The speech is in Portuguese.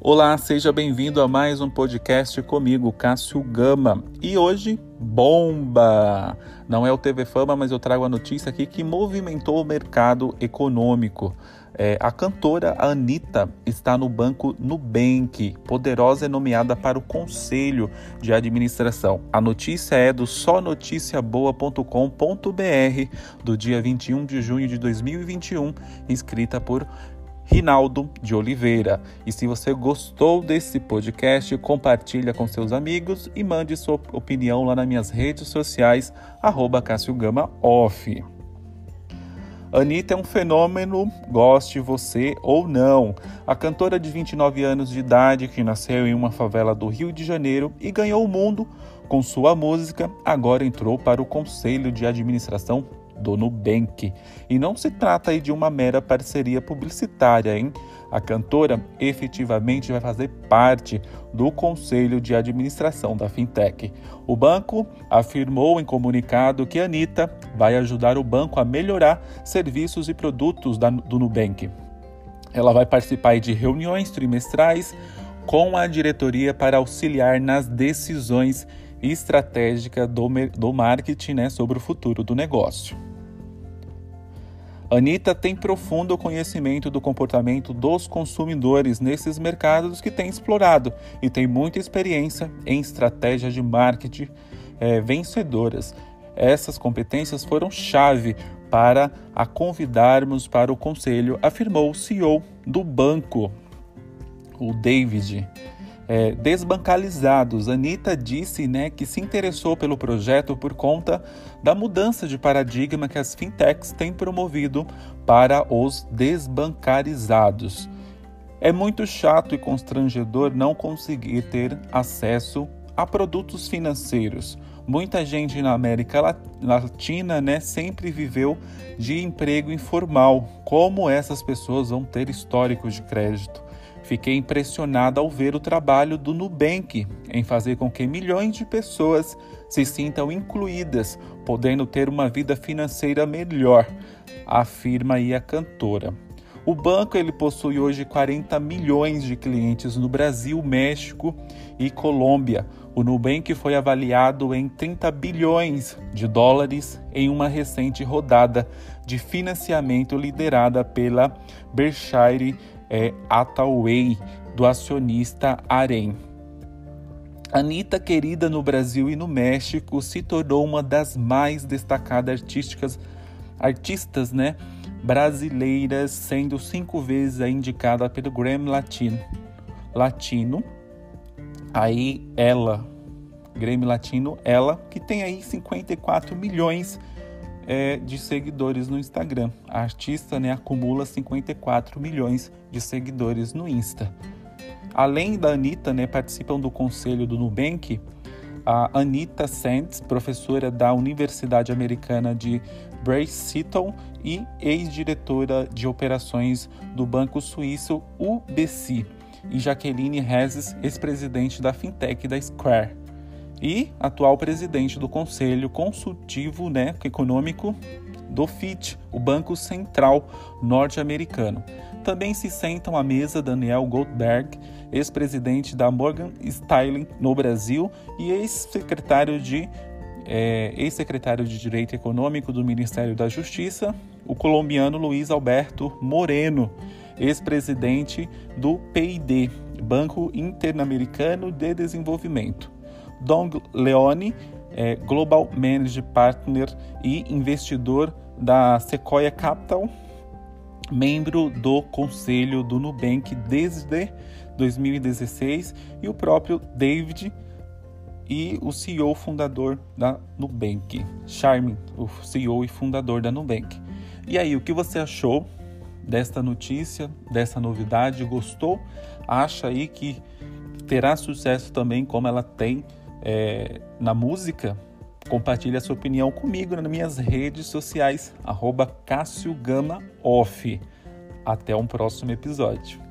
Olá, seja bem-vindo a mais um podcast comigo, Cássio Gama. E hoje, bomba! Não é o TV Fama, mas eu trago a notícia aqui que movimentou o mercado econômico. É, a cantora Anitta está no banco Nubank. Poderosa é nomeada para o conselho de administração. A notícia é do sonoticiaboa.com.br do dia 21 de junho de 2021, escrita por Rinaldo de Oliveira. E se você gostou desse podcast, compartilha com seus amigos e mande sua opinião lá nas minhas redes sociais, arroba Gama Off. Anitta é um fenômeno, goste você ou não. A cantora de 29 anos de idade, que nasceu em uma favela do Rio de Janeiro e ganhou o mundo com sua música, agora entrou para o Conselho de Administração do Nubank. E não se trata aí de uma mera parceria publicitária, hein? A cantora efetivamente vai fazer parte do conselho de administração da fintech. O banco afirmou em comunicado que a Anitta vai ajudar o banco a melhorar serviços e produtos da, do Nubank. Ela vai participar de reuniões trimestrais com a diretoria para auxiliar nas decisões estratégicas do, do marketing né, sobre o futuro do negócio. Anitta tem profundo conhecimento do comportamento dos consumidores nesses mercados que tem explorado e tem muita experiência em estratégias de marketing é, vencedoras. Essas competências foram chave para a convidarmos para o conselho, afirmou o CEO do banco, o David é, desbancalizados. Anitta disse né, que se interessou pelo projeto por conta da mudança de paradigma que as fintechs têm promovido para os desbancarizados. É muito chato e constrangedor não conseguir ter acesso a produtos financeiros. Muita gente na América Latina né, sempre viveu de emprego informal. Como essas pessoas vão ter histórico de crédito? Fiquei impressionada ao ver o trabalho do Nubank em fazer com que milhões de pessoas se sintam incluídas, podendo ter uma vida financeira melhor, afirma aí a cantora. O banco ele possui hoje 40 milhões de clientes no Brasil, México e Colômbia. O Nubank foi avaliado em 30 bilhões de dólares em uma recente rodada de financiamento liderada pela Berkshire é, Ataway, do acionista Arem. Anitta, querida no Brasil e no México, se tornou uma das mais destacadas artísticas, artistas né, brasileiras, sendo cinco vezes indicada pelo Grammy Latino. Latino. Aí ela, Grammy Latino, ela, que tem aí 54 milhões de é, de seguidores no Instagram. A artista né, acumula 54 milhões de seguidores no Insta. Além da Anitta, né, participam do conselho do Nubank a Anita Sands, professora da Universidade Americana de Seton e ex-diretora de operações do banco suíço UBC, e Jaqueline Rezes, ex-presidente da fintech da Square e atual presidente do Conselho Consultivo né, Econômico do FIT, o Banco Central Norte-Americano. Também se sentam à mesa Daniel Goldberg, ex-presidente da Morgan Stanley no Brasil e ex-secretário de é, ex-secretário de Direito Econômico do Ministério da Justiça, o colombiano Luiz Alberto Moreno, ex-presidente do PID, Banco Interamericano de Desenvolvimento. Dong Leone, é, Global Manager Partner e investidor da Sequoia Capital, membro do conselho do Nubank desde 2016, e o próprio David e o CEO fundador da Nubank, Charmin, o CEO e fundador da Nubank. E aí, o que você achou desta notícia, dessa novidade? Gostou? Acha aí que terá sucesso também como ela tem é, na música, compartilhe a sua opinião comigo nas minhas redes sociais, arroba Cássio Gama Off. Até um próximo episódio.